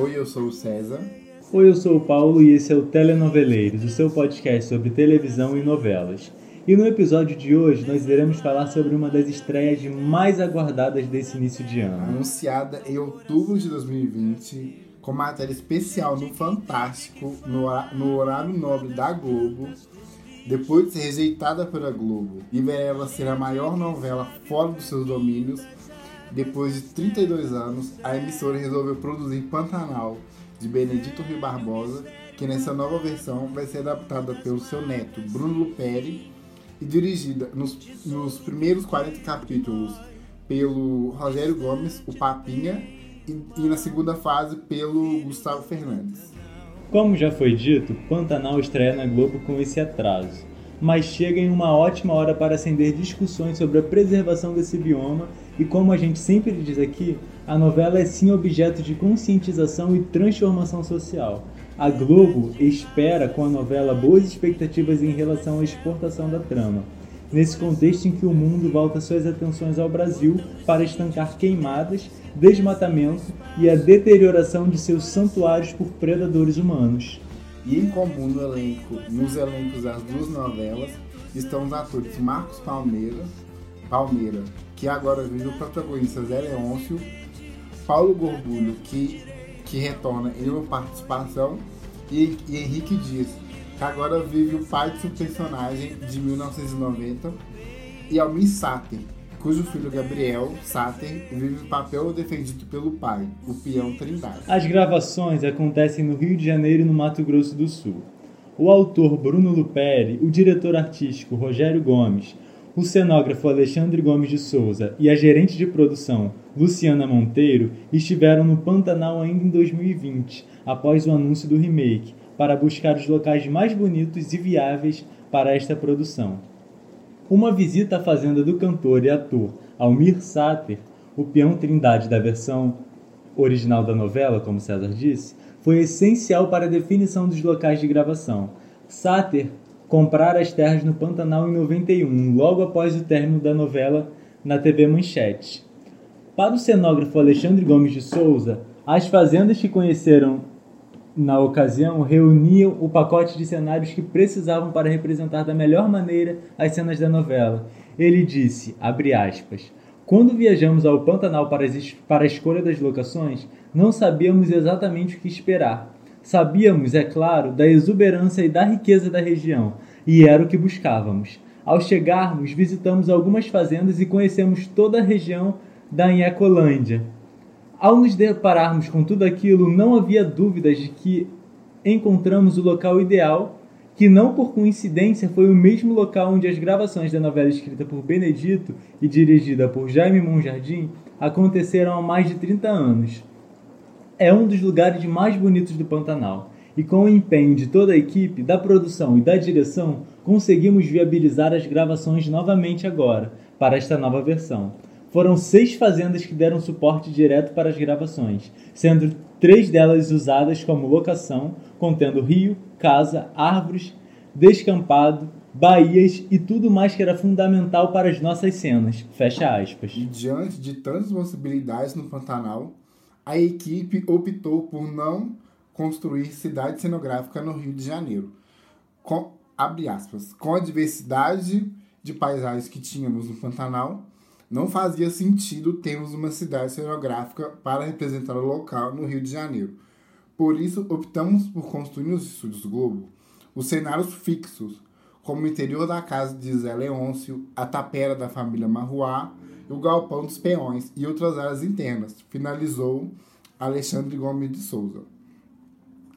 Oi, eu sou o César. Oi, eu sou o Paulo e esse é o Telenoveleiros, o seu podcast sobre televisão e novelas. E no episódio de hoje nós iremos falar sobre uma das estreias mais aguardadas desse início de ano. Anunciada em outubro de 2020, com matéria especial no Fantástico, no, horário nobre da Globo, depois de ser rejeitada pela Globo e ver ela ser a maior novela fora dos seus domínios, depois de 32 anos, a emissora resolveu produzir Pantanal, de Benedito Rio Barbosa, que nessa nova versão vai ser adaptada pelo seu neto, Bruno Luperi, e dirigida nos, nos primeiros 40 capítulos pelo Rogério Gomes, o Papinha, e, e na segunda fase pelo Gustavo Fernandes. Como já foi dito, Pantanal estreia na Globo com esse atraso, mas chega em uma ótima hora para acender discussões sobre a preservação desse bioma e como a gente sempre diz aqui, a novela é sim objeto de conscientização e transformação social. A Globo espera com a novela boas expectativas em relação à exportação da trama, nesse contexto em que o mundo volta suas atenções ao Brasil para estancar queimadas desmatamento e a deterioração de seus santuários por predadores humanos. E em comum no elenco, nos elencos das duas novelas estão os atores Marcos Palmeira, Palmeira, que agora vive o protagonista Zé Leôncio, Paulo Gorgulho, que, que retorna em uma participação, e, e Henrique Dias, que agora vive o pai de seu personagem de 1990, e Almir Sater, cujo filho Gabriel Sater vive o papel defendido pelo pai, o peão Trindade. As gravações acontecem no Rio de Janeiro e no Mato Grosso do Sul. O autor Bruno Luperi, o diretor artístico Rogério Gomes, o cenógrafo Alexandre Gomes de Souza e a gerente de produção Luciana Monteiro estiveram no Pantanal ainda em 2020, após o anúncio do remake, para buscar os locais mais bonitos e viáveis para esta produção. Uma visita à fazenda do cantor e ator Almir Sater, o peão Trindade da versão original da novela, como César disse, foi essencial para a definição dos locais de gravação. Sater comprara as terras no Pantanal em 91, logo após o término da novela na TV Manchete. Para o cenógrafo Alexandre Gomes de Souza, as fazendas que conheceram na ocasião, reuniam o pacote de cenários que precisavam para representar da melhor maneira as cenas da novela. Ele disse, aspas, quando viajamos ao Pantanal para, para a escolha das locações, não sabíamos exatamente o que esperar. Sabíamos, é claro, da exuberância e da riqueza da região, e era o que buscávamos. Ao chegarmos, visitamos algumas fazendas e conhecemos toda a região da Inhecolândia, ao nos depararmos com tudo aquilo, não havia dúvidas de que encontramos o local ideal, que não por coincidência foi o mesmo local onde as gravações da novela escrita por Benedito e dirigida por Jaime Monjardim aconteceram há mais de 30 anos. É um dos lugares mais bonitos do Pantanal, e com o empenho de toda a equipe, da produção e da direção, conseguimos viabilizar as gravações novamente agora, para esta nova versão. Foram seis fazendas que deram suporte direto para as gravações, sendo três delas usadas como locação, contendo rio, casa, árvores, descampado, baías e tudo mais que era fundamental para as nossas cenas. Fecha aspas. E diante de tantas possibilidades no Pantanal, a equipe optou por não construir cidade cenográfica no Rio de Janeiro. Com, abre aspas, com a diversidade de paisagens que tínhamos no Pantanal, não fazia sentido termos uma cidade cenográfica para representar o local no Rio de Janeiro. Por isso, optamos por construir nos estúdios Globo os cenários fixos, como o interior da casa de Zé Leôncio, a tapera da família Marruá o galpão dos peões e outras áreas internas, finalizou Alexandre Gomes de Souza.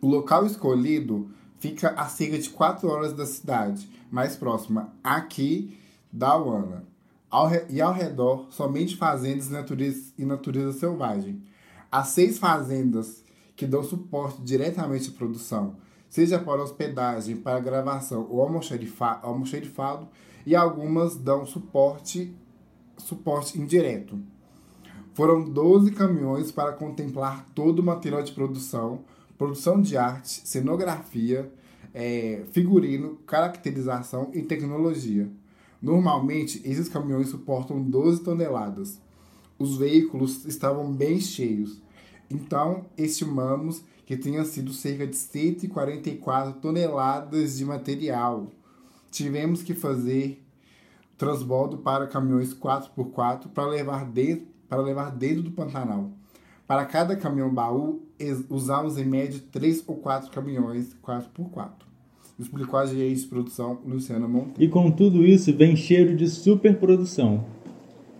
O local escolhido fica a cerca de 4 horas da cidade, mais próxima aqui da Uana ao e ao redor somente fazendas natureza, e natureza selvagem. Há seis fazendas que dão suporte diretamente à produção, seja para hospedagem, para gravação ou almoxerifado, e algumas dão suporte, suporte indireto. Foram 12 caminhões para contemplar todo o material de produção, produção de arte, cenografia, é, figurino, caracterização e tecnologia. Normalmente, esses caminhões suportam 12 toneladas. Os veículos estavam bem cheios. Então, estimamos que tenha sido cerca de 144 toneladas de material. Tivemos que fazer transbordo para caminhões 4x4 para levar dentro, para levar dentro do Pantanal. Para cada caminhão baú, usamos em média 3 ou 4 caminhões 4x4. Explicou a gerente de produção Luciana Monteiro. E com tudo isso vem cheiro de superprodução.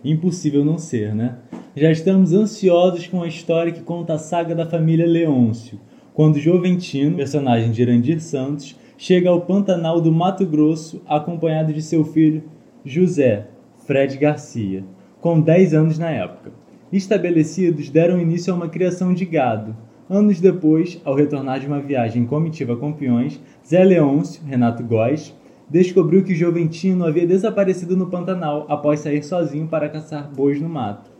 Impossível não ser, né? Já estamos ansiosos com a história que conta a saga da família Leôncio, quando Joventino, personagem de Irandir Santos, chega ao Pantanal do Mato Grosso acompanhado de seu filho José Fred Garcia, com 10 anos na época. Estabelecidos, deram início a uma criação de gado. Anos depois, ao retornar de uma viagem comitiva com peões, Zé Leôncio, Renato Góes, descobriu que Joventino havia desaparecido no Pantanal após sair sozinho para caçar bois no mato.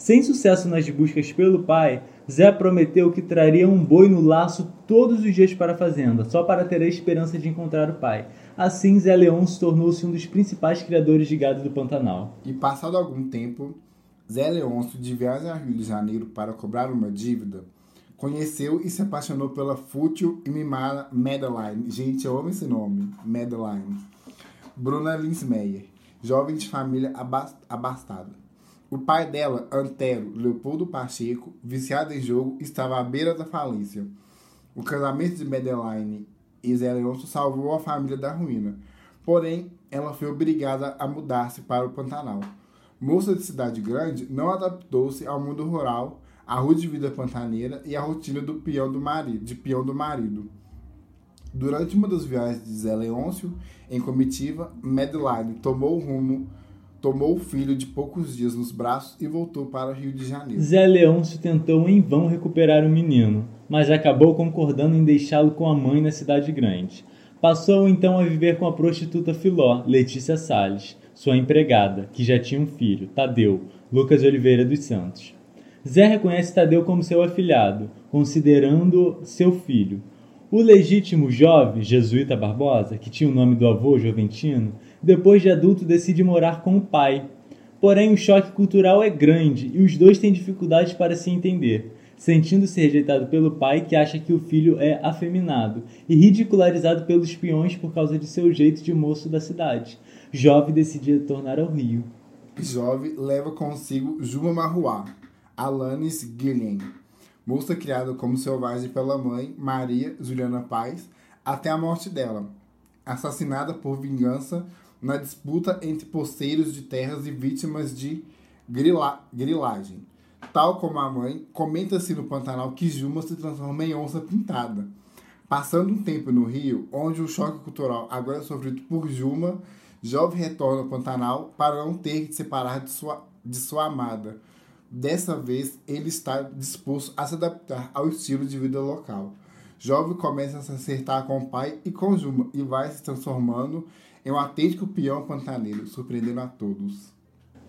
Sem sucesso nas buscas pelo pai, Zé prometeu que traria um boi no laço todos os dias para a fazenda, só para ter a esperança de encontrar o pai. Assim, Zé Leão se tornou-se um dos principais criadores de gado do Pantanal. E passado algum tempo, Zé Leôncio, de viagem ao Rio de Janeiro para cobrar uma dívida, conheceu e se apaixonou pela fútil e mimada Madeline. Gente, eu amo esse nome, Madeline. Bruna Linsmeyer, jovem de família abastada. O pai dela, Antero Leopoldo Pacheco, viciado em jogo, estava à beira da falência. O casamento de Madeline e Zé Leôncio salvou a família da ruína. Porém, ela foi obrigada a mudar-se para o Pantanal. Moça de cidade grande, não adaptou-se ao mundo rural, à rude vida pantaneira e à rotina do peão do marido, de peão do marido. Durante uma das viagens de Zé Leôncio, em comitiva, Madeline tomou o rumo tomou o filho de poucos dias nos braços e voltou para o Rio de Janeiro. Zé Leôncio tentou em vão recuperar o menino, mas acabou concordando em deixá-lo com a mãe na cidade grande. Passou então a viver com a prostituta Filó, Letícia Salles, sua empregada, que já tinha um filho, Tadeu, Lucas Oliveira dos Santos. Zé reconhece Tadeu como seu afilhado, considerando seu filho. O legítimo jovem, Jesuíta Barbosa, que tinha o nome do avô Joventino, depois de adulto decide morar com o pai. Porém, o choque cultural é grande e os dois têm dificuldades para se entender, sentindo-se rejeitado pelo pai que acha que o filho é afeminado e ridicularizado pelos peões por causa de seu jeito de moço da cidade. Jove decide retornar ao Rio. Jove leva consigo Juma Marruá, Alanis Guilhem, moça criada como selvagem pela mãe, Maria Juliana Paz, até a morte dela, assassinada por vingança na disputa entre poceiros de terras e vítimas de grila grilagem. Tal como a mãe, comenta-se no Pantanal que Juma se transforma em onça pintada. Passando um tempo no Rio, onde o choque cultural agora é sofrido por Juma, jovem retorna ao Pantanal para não ter que se separar de sua, de sua amada. Dessa vez, ele está disposto a se adaptar ao estilo de vida local. Jovem começa a se acertar com o pai e com Juma e vai se transformando é um autêntico peão pantaneiro, surpreendendo a todos.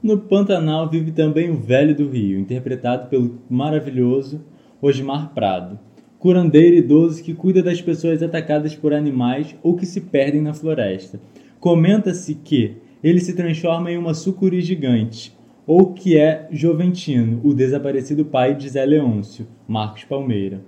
No Pantanal vive também o Velho do Rio, interpretado pelo maravilhoso Osmar Prado, curandeiro idoso que cuida das pessoas atacadas por animais ou que se perdem na floresta. Comenta-se que ele se transforma em uma sucuri gigante, ou que é Joventino, o desaparecido pai de Zé Leôncio, Marcos Palmeira.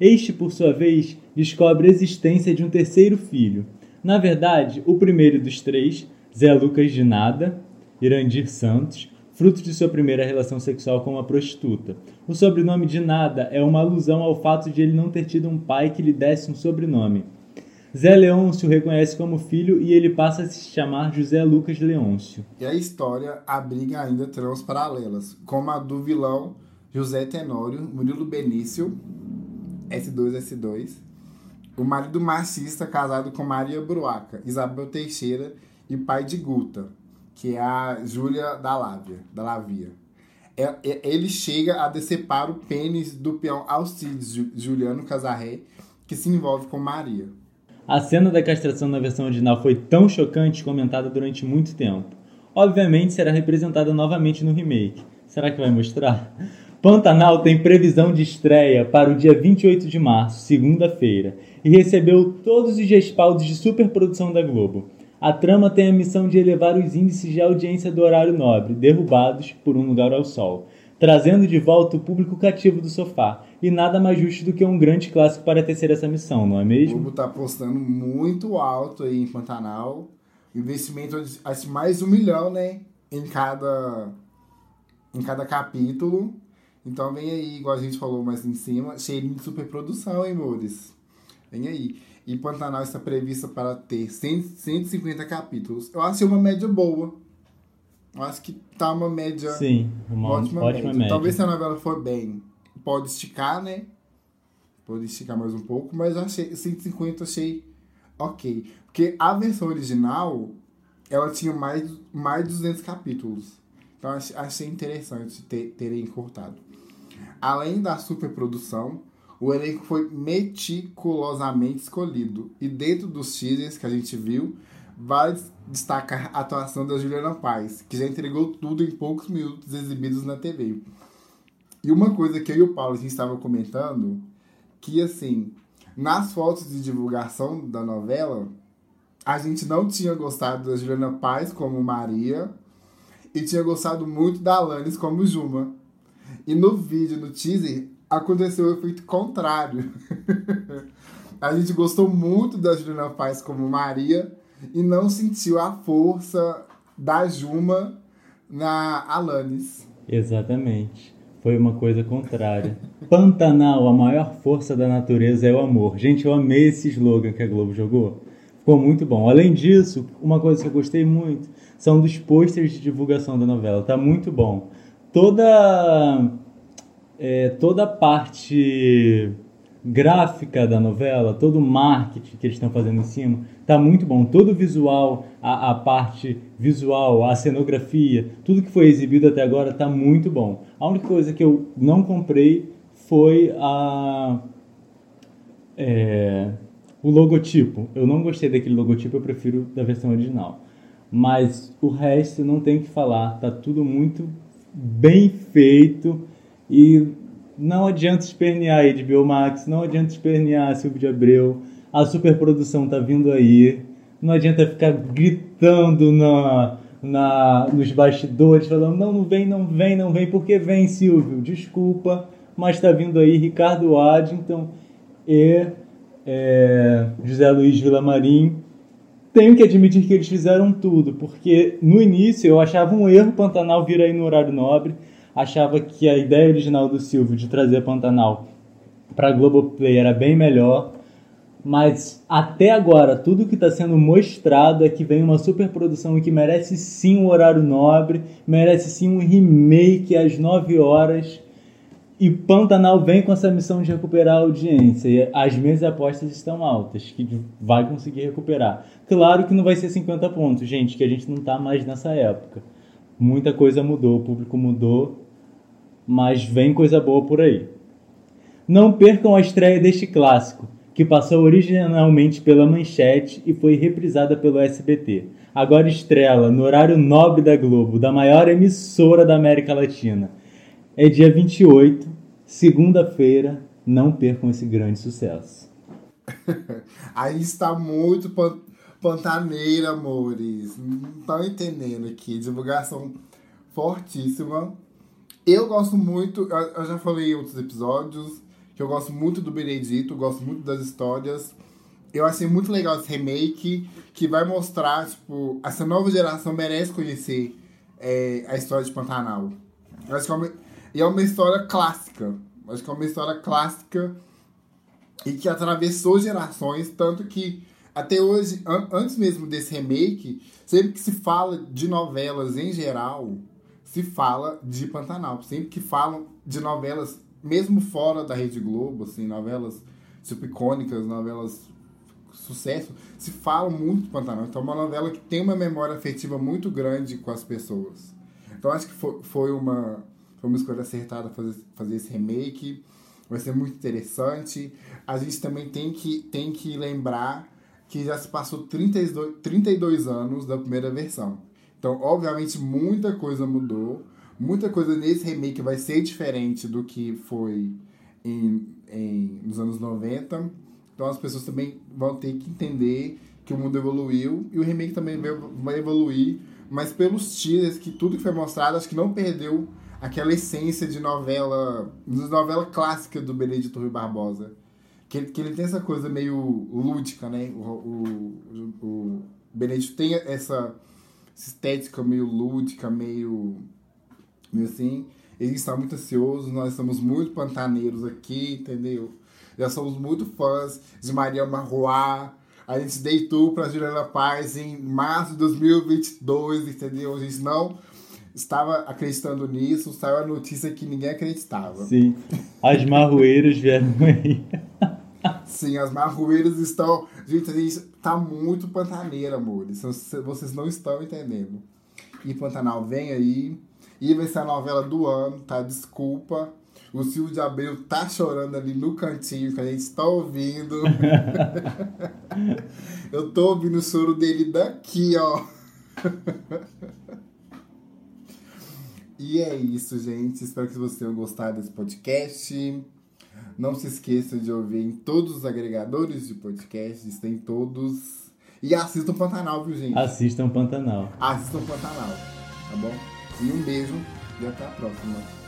Este, por sua vez, descobre a existência de um terceiro filho, na verdade, o primeiro dos três, Zé Lucas de Nada, Irandir Santos, fruto de sua primeira relação sexual com uma prostituta. O sobrenome de Nada é uma alusão ao fato de ele não ter tido um pai que lhe desse um sobrenome. Zé Leôncio reconhece como filho e ele passa a se chamar José Lucas Leôncio. E a história abriga ainda tramas paralelas, como a do vilão José Tenório, Murilo Benício, S2S2, o marido machista casado com Maria Bruaca, Isabel Teixeira e pai de Guta, que é a Júlia da Lávia, da Lavia. É, é, ele chega a decepar o pênis do peão Alcides Juliano Casarré, que se envolve com Maria. A cena da castração na versão original foi tão chocante comentada durante muito tempo. Obviamente será representada novamente no remake. Será que vai mostrar? Pantanal tem previsão de estreia para o dia 28 de março, segunda-feira, e recebeu todos os respaldos de superprodução da Globo. A trama tem a missão de elevar os índices de audiência do horário nobre, derrubados por Um Lugar ao Sol. trazendo de volta o público cativo do sofá. E nada mais justo do que um grande clássico para tecer essa missão, não é mesmo? O Globo tá apostando muito alto aí em Pantanal. Investimento de mais um milhão, né? Em cada, em cada capítulo. Então vem aí, igual a gente falou mais em cima, cheirinho de superprodução, hein, Mores? Vem aí. E Pantanal está prevista para ter 100, 150 capítulos. Eu acho uma média boa. Eu acho que tá uma média. Sim, uma ótima, ótima média. média. Talvez se a novela for bem, pode esticar, né? Pode esticar mais um pouco, mas achei 150 eu achei ok. Porque a versão original, ela tinha mais, mais de 200 capítulos. Então achei interessante ter, terem cortado. Além da superprodução, o elenco foi meticulosamente escolhido. E dentro dos teasers que a gente viu, vale destacar a atuação da Juliana Paz, que já entregou tudo em poucos minutos exibidos na TV. E uma coisa que eu e o Paulo a gente estava comentando, que assim, nas fotos de divulgação da novela, a gente não tinha gostado da Juliana Paz como Maria e tinha gostado muito da Alanis como Juma. E no vídeo, no teaser, aconteceu o efeito contrário. a gente gostou muito da Juliana Paz como Maria e não sentiu a força da Juma na Alanis. Exatamente. Foi uma coisa contrária. Pantanal, a maior força da natureza é o amor. Gente, eu amei esse slogan que a Globo jogou. Ficou muito bom. Além disso, uma coisa que eu gostei muito são dos pôsteres de divulgação da novela. Tá muito bom. Toda é, toda parte gráfica da novela, todo o marketing que eles estão fazendo em cima, tá muito bom. Todo o visual, a, a, parte visual, a cenografia, tudo que foi exibido até agora tá muito bom. A única coisa que eu não comprei foi a é, o logotipo. Eu não gostei daquele logotipo, eu prefiro da versão original. Mas o resto não tem que falar, tá tudo muito bem feito e não adianta espernear HBO Max, não adianta espernear Silvio de Abreu, a superprodução tá vindo aí, não adianta ficar gritando na, na, nos bastidores, falando não, não vem, não vem, não vem, porque vem Silvio, desculpa, mas tá vindo aí Ricardo Addington e é, José Luiz Villamarim. Tenho que admitir que eles fizeram tudo, porque no início eu achava um erro Pantanal vir aí no horário nobre, achava que a ideia original do Silvio de trazer Pantanal para Globoplay era bem melhor, mas até agora tudo que está sendo mostrado é que vem uma superprodução que merece sim um horário nobre, merece sim um remake às 9 horas. E Pantanal vem com essa missão de recuperar a audiência. E as minhas apostas estão altas, que vai conseguir recuperar. Claro que não vai ser 50 pontos, gente, que a gente não está mais nessa época. Muita coisa mudou, o público mudou mas vem coisa boa por aí. Não percam a estreia deste clássico, que passou originalmente pela Manchete e foi reprisada pelo SBT. Agora estrela no horário nobre da Globo, da maior emissora da América Latina. É dia 28, segunda-feira. Não percam esse grande sucesso. Aí está muito pantaneira, amores. Não estão entendendo aqui. Divulgação fortíssima eu gosto muito, eu já falei em outros episódios, que eu gosto muito do Benedito, gosto muito das histórias. Eu achei muito legal esse remake, que vai mostrar, tipo, essa nova geração merece conhecer é, a história de Pantanal. Eu acho que é uma, e é uma história clássica. Acho que é uma história clássica e que atravessou gerações, tanto que até hoje, an antes mesmo desse remake, sempre que se fala de novelas em geral, se fala de Pantanal. Sempre que falam de novelas, mesmo fora da Rede Globo, assim, novelas super icônicas, novelas sucesso, se fala muito de Pantanal. Então é uma novela que tem uma memória afetiva muito grande com as pessoas. Então acho que foi, foi, uma, foi uma escolha acertada fazer, fazer esse remake. Vai ser muito interessante. A gente também tem que, tem que lembrar que já se passou 32, 32 anos da primeira versão. Então, obviamente, muita coisa mudou. Muita coisa nesse remake vai ser diferente do que foi em, em, nos anos 90. Então, as pessoas também vão ter que entender que o mundo evoluiu e o remake também vai evoluir. Mas pelos teasers, que tudo que foi mostrado, acho que não perdeu aquela essência de novela, de novela clássica do Benedito Rui Barbosa. Que ele, que ele tem essa coisa meio lúdica, né? O, o, o, Benedito tem essa, essa estética meio lúdica, meio, meio assim. Ele está muito ansioso, nós estamos muito pantaneiros aqui, entendeu? Já somos muito fãs de Maria Marroá. A gente deitou para Juliana Paz em março de 2022, entendeu? A gente não estava acreditando nisso, saiu a notícia que ninguém acreditava. Sim, as marroeiras vieram aí. Sim, as marroeiras estão. Gente, a gente tá muito pantaneira, amores. Vocês não estão entendendo. E Pantanal vem aí. E vai ser a novela do ano, tá? Desculpa. O Silvio de Abreu tá chorando ali no cantinho que a gente tá ouvindo. Eu tô ouvindo o choro dele daqui, ó. e é isso, gente. Espero que vocês tenham gostado desse podcast. Não se esqueça de ouvir em todos os agregadores de podcasts, tem todos. E assistam Pantanal, viu, gente? Assistam Pantanal. Assistam Pantanal, tá bom? E um beijo e até a próxima.